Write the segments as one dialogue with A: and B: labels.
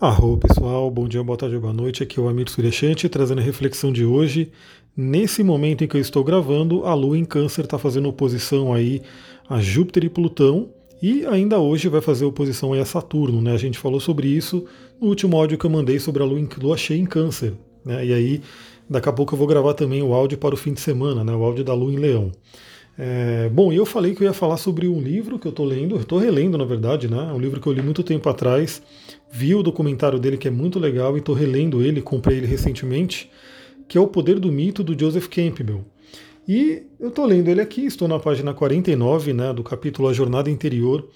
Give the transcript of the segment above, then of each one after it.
A: Arro pessoal, bom dia, boa tarde, boa noite. Aqui é o Amir Suryashanti trazendo a reflexão de hoje. Nesse momento em que eu estou gravando, a Lua em Câncer está fazendo oposição aí a Júpiter e Plutão e ainda hoje vai fazer oposição aí a Saturno, né? A gente falou sobre isso no último áudio que eu mandei sobre a Lua, em, Lua cheia em Câncer, né? E aí daqui a pouco eu vou gravar também o áudio para o fim de semana, né? O áudio da Lua em Leão. É, bom, eu falei que eu ia falar sobre um livro que eu estou lendo, estou relendo na verdade, né? Um livro que eu li muito tempo atrás, vi o documentário dele que é muito legal e estou relendo ele, comprei ele recentemente, que é O Poder do Mito do Joseph Campbell. E eu estou lendo ele aqui, estou na página 49, né, do capítulo A Jornada Interior,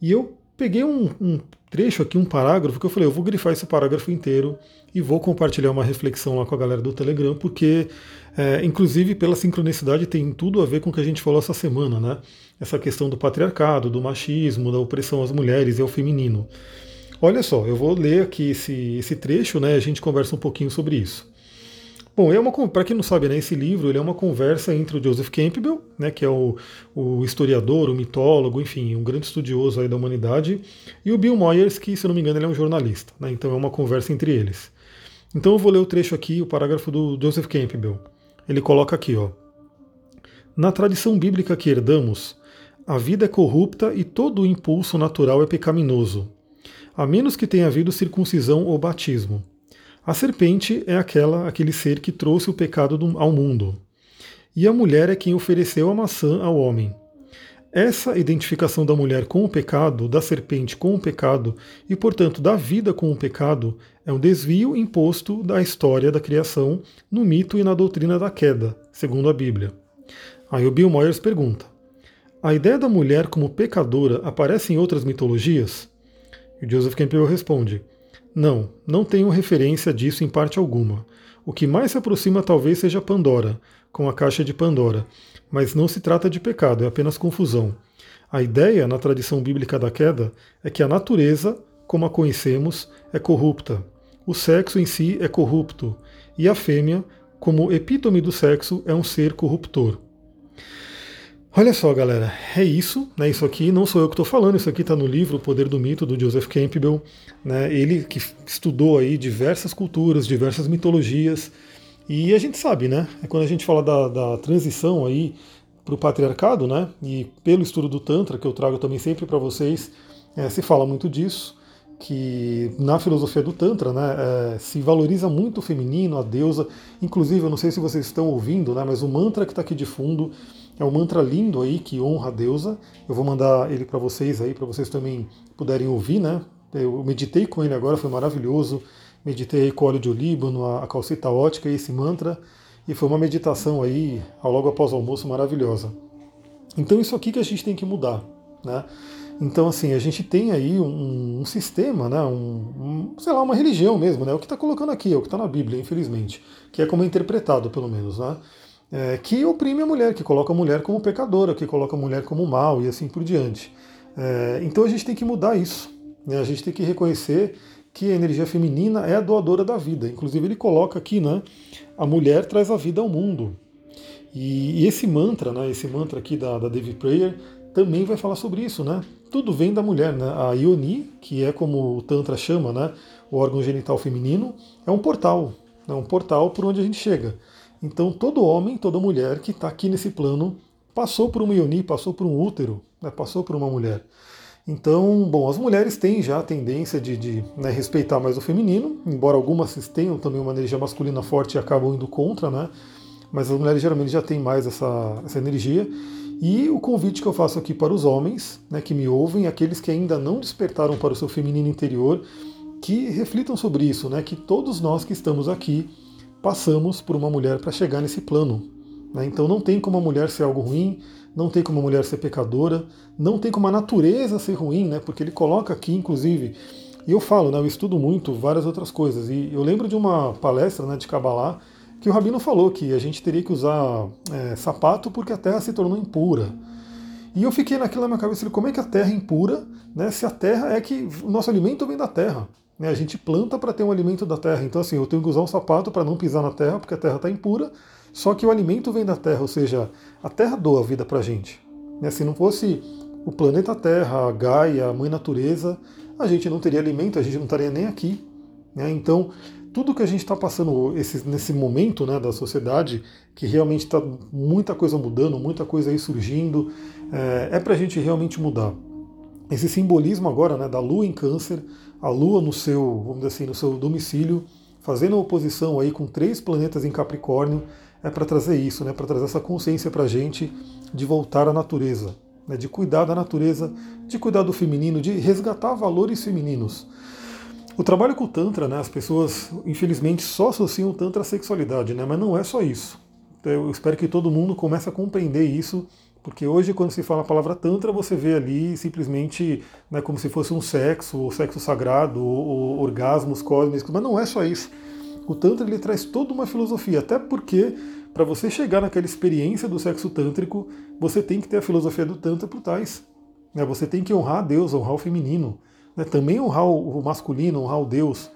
A: e eu peguei um, um trecho aqui, um parágrafo, que eu falei, eu vou grifar esse parágrafo inteiro e vou compartilhar uma reflexão lá com a galera do Telegram, porque, é, inclusive, pela sincronicidade, tem tudo a ver com o que a gente falou essa semana, né? Essa questão do patriarcado, do machismo, da opressão às mulheres e ao feminino. Olha só, eu vou ler aqui esse, esse trecho, né? A gente conversa um pouquinho sobre isso. Bom, é para quem não sabe, né, esse livro é uma conversa entre o Joseph Campbell, né, que é o, o historiador, o mitólogo, enfim, um grande estudioso da humanidade, e o Bill Moyers, que, se não me engano, ele é um jornalista. Né, então é uma conversa entre eles. Então eu vou ler o trecho aqui, o parágrafo do Joseph Campbell. Ele coloca aqui, ó. Na tradição bíblica que herdamos, a vida é corrupta e todo o impulso natural é pecaminoso, a menos que tenha havido circuncisão ou batismo. A serpente é aquela, aquele ser que trouxe o pecado ao mundo. E a mulher é quem ofereceu a maçã ao homem. Essa identificação da mulher com o pecado, da serpente com o pecado e, portanto, da vida com o pecado, é um desvio imposto da história da criação no mito e na doutrina da queda, segundo a Bíblia. Aí o Bill Moyers pergunta: a ideia da mulher como pecadora aparece em outras mitologias? E Joseph Campbell responde: não, não tenho referência disso em parte alguma. O que mais se aproxima talvez seja Pandora, com a caixa de Pandora, mas não se trata de pecado, é apenas confusão. A ideia, na tradição bíblica da queda, é que a natureza, como a conhecemos, é corrupta. O sexo em si é corrupto, e a fêmea, como epítome do sexo, é um ser corruptor. Olha só, galera, é isso, né? Isso aqui não sou eu que estou falando, isso aqui está no livro O Poder do Mito, do Joseph Campbell, né? Ele que estudou aí diversas culturas, diversas mitologias, e a gente sabe, né? É quando a gente fala da, da transição aí para o patriarcado, né? E pelo estudo do Tantra, que eu trago também sempre para vocês, é, se fala muito disso, que na filosofia do Tantra, né, é, se valoriza muito o feminino, a deusa. Inclusive, eu não sei se vocês estão ouvindo, né, mas o mantra que está aqui de fundo é um mantra lindo aí que honra a deusa. Eu vou mandar ele para vocês aí, para vocês também puderem ouvir, né? Eu meditei com ele agora, foi maravilhoso. Meditei com óleo de olíbano, a calcita ótica e esse mantra. E foi uma meditação aí, logo após o almoço, maravilhosa. Então isso aqui que a gente tem que mudar, né? Então, assim, a gente tem aí um, um sistema, né, um, um, sei lá, uma religião mesmo, né, o que está colocando aqui, é o que está na Bíblia, infelizmente, que é como é interpretado, pelo menos, né, é, que oprime a mulher, que coloca a mulher como pecadora, que coloca a mulher como mal e assim por diante. É, então a gente tem que mudar isso. Né? A gente tem que reconhecer que a energia feminina é a doadora da vida. Inclusive ele coloca aqui, né? A mulher traz a vida ao mundo. E, e esse mantra, né? Esse mantra aqui da, da Devi Prayer também vai falar sobre isso, né? Tudo vem da mulher, né? A Ioni, que é como o Tantra chama, né? O órgão genital feminino, é um portal, é um portal por onde a gente chega. Então todo homem, toda mulher que está aqui nesse plano passou por uma ioni, passou por um útero, né, passou por uma mulher. Então, bom, as mulheres têm já a tendência de, de né, respeitar mais o feminino, embora algumas tenham também uma energia masculina forte e acabam indo contra, né? Mas as mulheres geralmente já têm mais essa, essa energia. E o convite que eu faço aqui para os homens, né, que me ouvem, aqueles que ainda não despertaram para o seu feminino interior, que reflitam sobre isso, né? Que todos nós que estamos aqui passamos por uma mulher para chegar nesse plano. Né? Então não tem como a mulher ser algo ruim, não tem como a mulher ser pecadora, não tem como a natureza ser ruim, né? porque ele coloca aqui, inclusive, e eu falo, né, eu estudo muito várias outras coisas, e eu lembro de uma palestra né, de Kabbalah que o Rabino falou que a gente teria que usar é, sapato porque a terra se tornou impura. E eu fiquei naquilo na minha cabeça, como é que a terra é impura, né, se a terra é que o nosso alimento vem da terra. Né? A gente planta para ter um alimento da terra. Então, assim, eu tenho que usar um sapato para não pisar na terra, porque a terra está impura. Só que o alimento vem da terra, ou seja, a terra doa a vida para a gente. Né? Se não fosse o planeta Terra, a Gaia, a Mãe Natureza, a gente não teria alimento, a gente não estaria nem aqui. Né? Então, tudo que a gente está passando esse, nesse momento né, da sociedade, que realmente está muita coisa mudando, muita coisa aí surgindo, é, é para a gente realmente mudar. Esse simbolismo agora né, da Lua em Câncer, a Lua no seu, vamos dizer assim, no seu domicílio, fazendo oposição aí com três planetas em Capricórnio, é para trazer isso, né, para trazer essa consciência para a gente de voltar à natureza, né, de cuidar da natureza, de cuidar do feminino, de resgatar valores femininos. O trabalho com o Tantra, né, as pessoas infelizmente só associam o Tantra à sexualidade, né, mas não é só isso. Eu espero que todo mundo comece a compreender isso, porque hoje, quando se fala a palavra Tantra, você vê ali simplesmente né, como se fosse um sexo, ou sexo sagrado, ou, ou orgasmos cósmicos, mas não é só isso. O Tantra ele traz toda uma filosofia, até porque para você chegar naquela experiência do sexo tântrico, você tem que ter a filosofia do Tantra por trás. Né? Você tem que honrar a Deus, honrar o feminino, né? também honrar o masculino, honrar o Deus.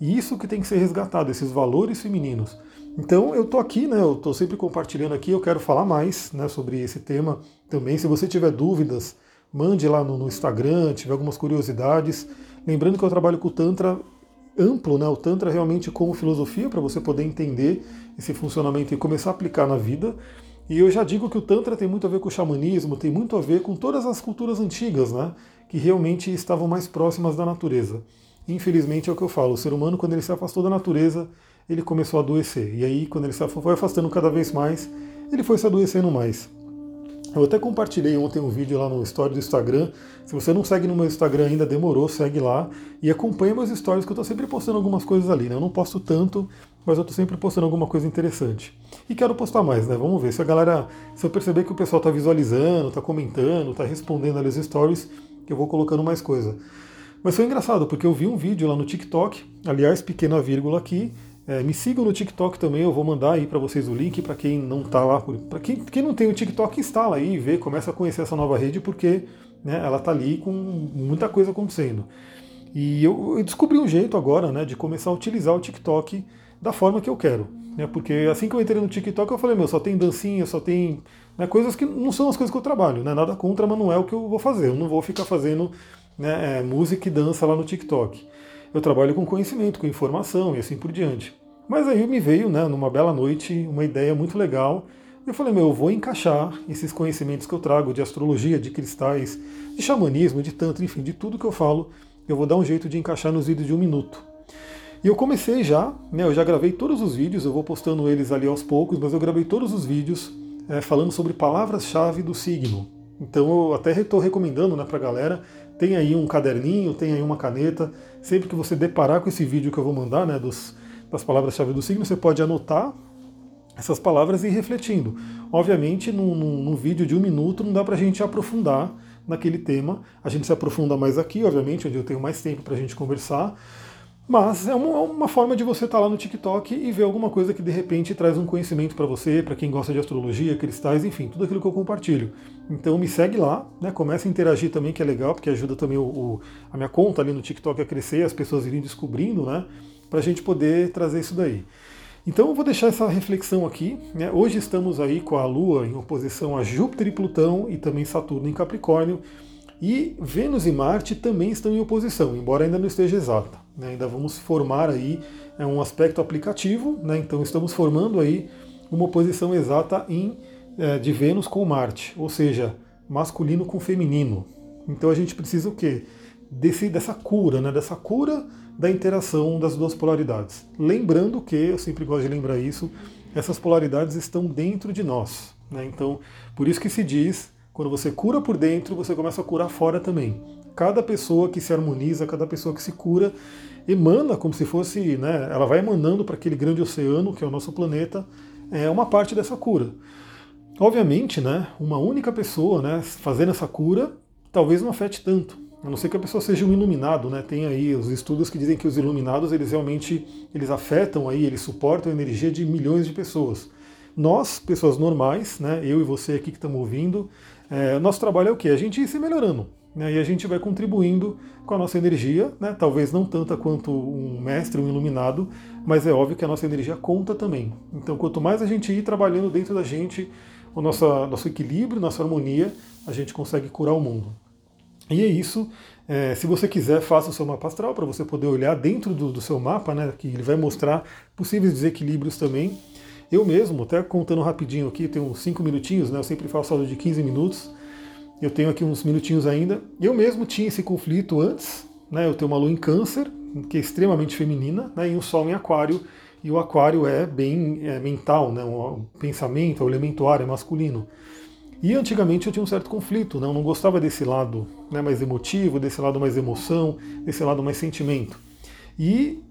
A: E isso que tem que ser resgatado, esses valores femininos. Então eu tô aqui, né? Eu tô sempre compartilhando aqui, eu quero falar mais né, sobre esse tema também. Se você tiver dúvidas, mande lá no, no Instagram, tiver algumas curiosidades. Lembrando que eu trabalho com o Tantra amplo, né? O Tantra realmente como filosofia para você poder entender esse funcionamento e começar a aplicar na vida. E eu já digo que o Tantra tem muito a ver com o xamanismo, tem muito a ver com todas as culturas antigas, né? Que realmente estavam mais próximas da natureza. Infelizmente é o que eu falo, o ser humano quando ele se afastou da natureza, ele começou a adoecer. E aí quando ele se foi afastando cada vez mais, ele foi se adoecendo mais. Eu até compartilhei ontem um vídeo lá no story do Instagram. Se você não segue no meu Instagram ainda, demorou, segue lá e acompanha meus stories que eu estou sempre postando algumas coisas ali. Né? Eu não posto tanto, mas eu estou sempre postando alguma coisa interessante. E quero postar mais, né? Vamos ver. Se a galera, se eu perceber que o pessoal está visualizando, está comentando, está respondendo ali os stories, eu vou colocando mais coisa. Mas foi engraçado, porque eu vi um vídeo lá no TikTok, aliás, pequena vírgula aqui, é, me sigam no TikTok também, eu vou mandar aí para vocês o link para quem não está lá. Para quem, quem não tem o TikTok, instala aí e vê, começa a conhecer essa nova rede, porque né, ela está ali com muita coisa acontecendo. E eu, eu, descobri um jeito agora né, de começar a utilizar o TikTok da forma que eu quero. Né, porque assim que eu entrei no TikTok, eu falei, meu, só tem dancinha, só tem né, coisas que não são as coisas que eu trabalho, né, nada contra, mas não é o que eu vou fazer. Eu não vou ficar fazendo né, é, música e dança lá no TikTok eu trabalho com conhecimento, com informação e assim por diante. Mas aí me veio, né, numa bela noite, uma ideia muito legal. Eu falei, meu, eu vou encaixar esses conhecimentos que eu trago de astrologia, de cristais, de xamanismo, de tanto, enfim, de tudo que eu falo, eu vou dar um jeito de encaixar nos vídeos de um minuto. E eu comecei já, né, eu já gravei todos os vídeos, eu vou postando eles ali aos poucos, mas eu gravei todos os vídeos é, falando sobre palavras-chave do signo. Então eu até estou recomendando né, para a galera, tem aí um caderninho, tem aí uma caneta. Sempre que você deparar com esse vídeo que eu vou mandar, né, dos, das palavras-chave do signo, você pode anotar essas palavras e ir refletindo. Obviamente, num, num, num vídeo de um minuto não dá para a gente aprofundar naquele tema. A gente se aprofunda mais aqui, obviamente, onde eu tenho mais tempo para a gente conversar. Mas é uma, uma, forma de você estar tá lá no TikTok e ver alguma coisa que de repente traz um conhecimento para você, para quem gosta de astrologia, cristais, enfim, tudo aquilo que eu compartilho. Então me segue lá, né? Comece a interagir também, que é legal, porque ajuda também o, o, a minha conta ali no TikTok a crescer, as pessoas irem descobrindo, né? Para a gente poder trazer isso daí. Então eu vou deixar essa reflexão aqui. Né? Hoje estamos aí com a Lua em oposição a Júpiter e Plutão e também Saturno em Capricórnio. E Vênus e Marte também estão em oposição, embora ainda não esteja exata. Né? Ainda vamos formar aí é um aspecto aplicativo, né? então estamos formando aí uma oposição exata em, é, de Vênus com Marte, ou seja, masculino com feminino. Então a gente precisa o quê? Desse, dessa cura, né? dessa cura da interação das duas polaridades. Lembrando que, eu sempre gosto de lembrar isso, essas polaridades estão dentro de nós. Né? Então, por isso que se diz quando você cura por dentro, você começa a curar fora também. Cada pessoa que se harmoniza, cada pessoa que se cura, emana como se fosse, né, ela vai emanando para aquele grande oceano que é o nosso planeta, é uma parte dessa cura. Obviamente, né, uma única pessoa né, fazendo essa cura talvez não afete tanto. A não ser que a pessoa seja um iluminado, né? Tem aí os estudos que dizem que os iluminados, eles realmente eles afetam aí, eles suportam a energia de milhões de pessoas. Nós, pessoas normais, né, eu e você aqui que estamos ouvindo, é, nosso trabalho é o quê? A gente ir se melhorando. Né, e a gente vai contribuindo com a nossa energia, né, talvez não tanta quanto um mestre, um iluminado, mas é óbvio que a nossa energia conta também. Então, quanto mais a gente ir trabalhando dentro da gente, o nosso, nosso equilíbrio, nossa harmonia, a gente consegue curar o mundo. E é isso. É, se você quiser, faça o seu mapa astral para você poder olhar dentro do, do, seu mapa, né, que ele vai mostrar possíveis desequilíbrios também. Eu mesmo, até contando rapidinho aqui, tenho uns 5 minutinhos, né, eu sempre faço aula de 15 minutos, eu tenho aqui uns minutinhos ainda. Eu mesmo tinha esse conflito antes, né, eu tenho uma lua em câncer, que é extremamente feminina, né, e um sol em aquário, e o aquário é bem é, mental, né, um pensamento, o elemento ar é masculino. E antigamente eu tinha um certo conflito, né? eu não gostava desse lado né, mais emotivo, desse lado mais emoção, desse lado mais sentimento. E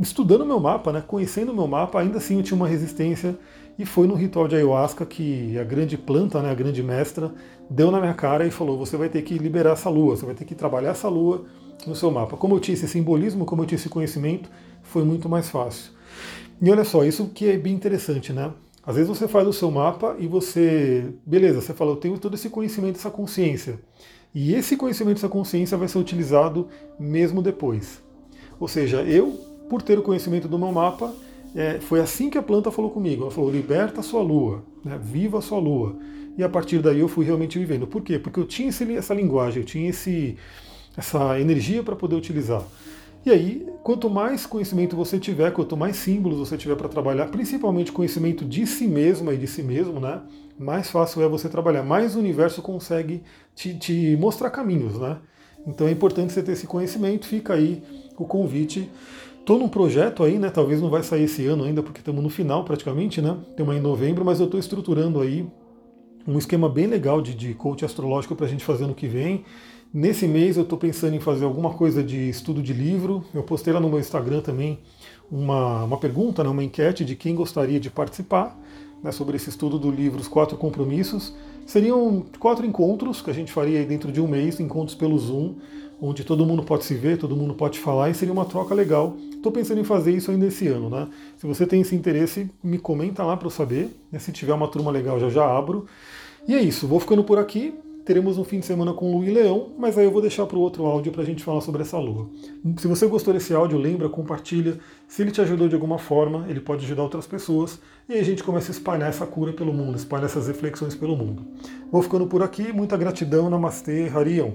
A: estudando meu mapa, né, conhecendo meu mapa, ainda assim eu tinha uma resistência e foi no ritual de ayahuasca que a grande planta, né, a grande mestra, deu na minha cara e falou: você vai ter que liberar essa lua, você vai ter que trabalhar essa lua no seu mapa. Como eu tinha esse simbolismo, como eu tinha esse conhecimento, foi muito mais fácil. E olha só, isso que é bem interessante, né? Às vezes você faz o seu mapa e você, beleza, você fala, eu tenho todo esse conhecimento, essa consciência. E esse conhecimento, essa consciência vai ser utilizado mesmo depois. Ou seja, eu, por ter o conhecimento do meu mapa, é, foi assim que a planta falou comigo. Ela falou, liberta a sua lua, né, viva a sua lua. E a partir daí eu fui realmente vivendo. Por quê? Porque eu tinha esse, essa linguagem, eu tinha esse, essa energia para poder utilizar. E aí, quanto mais conhecimento você tiver, quanto mais símbolos você tiver para trabalhar, principalmente conhecimento de si mesma e de si mesmo, né? Mais fácil é você trabalhar, mais o universo consegue te, te mostrar caminhos, né? Então é importante você ter esse conhecimento, fica aí o convite. Estou num projeto aí, né? Talvez não vai sair esse ano ainda, porque estamos no final praticamente, né? Estamos em novembro, mas eu estou estruturando aí um esquema bem legal de, de coach astrológico para a gente fazer no que vem. Nesse mês eu estou pensando em fazer alguma coisa de estudo de livro. Eu postei lá no meu Instagram também uma, uma pergunta, né, uma enquete de quem gostaria de participar né, sobre esse estudo do livro Os Quatro Compromissos. Seriam quatro encontros que a gente faria dentro de um mês, encontros pelo Zoom, onde todo mundo pode se ver, todo mundo pode falar e seria uma troca legal. Estou pensando em fazer isso ainda esse ano, né? Se você tem esse interesse, me comenta lá para eu saber. Né? Se tiver uma turma legal, já já abro. E é isso, vou ficando por aqui. Teremos um fim de semana com Lua e Leão, mas aí eu vou deixar para o outro áudio para a gente falar sobre essa lua. Se você gostou desse áudio, lembra, compartilha. Se ele te ajudou de alguma forma, ele pode ajudar outras pessoas. E aí a gente começa a espalhar essa cura pelo mundo, espalhar essas reflexões pelo mundo. Vou ficando por aqui, muita gratidão, Namastê, Harion.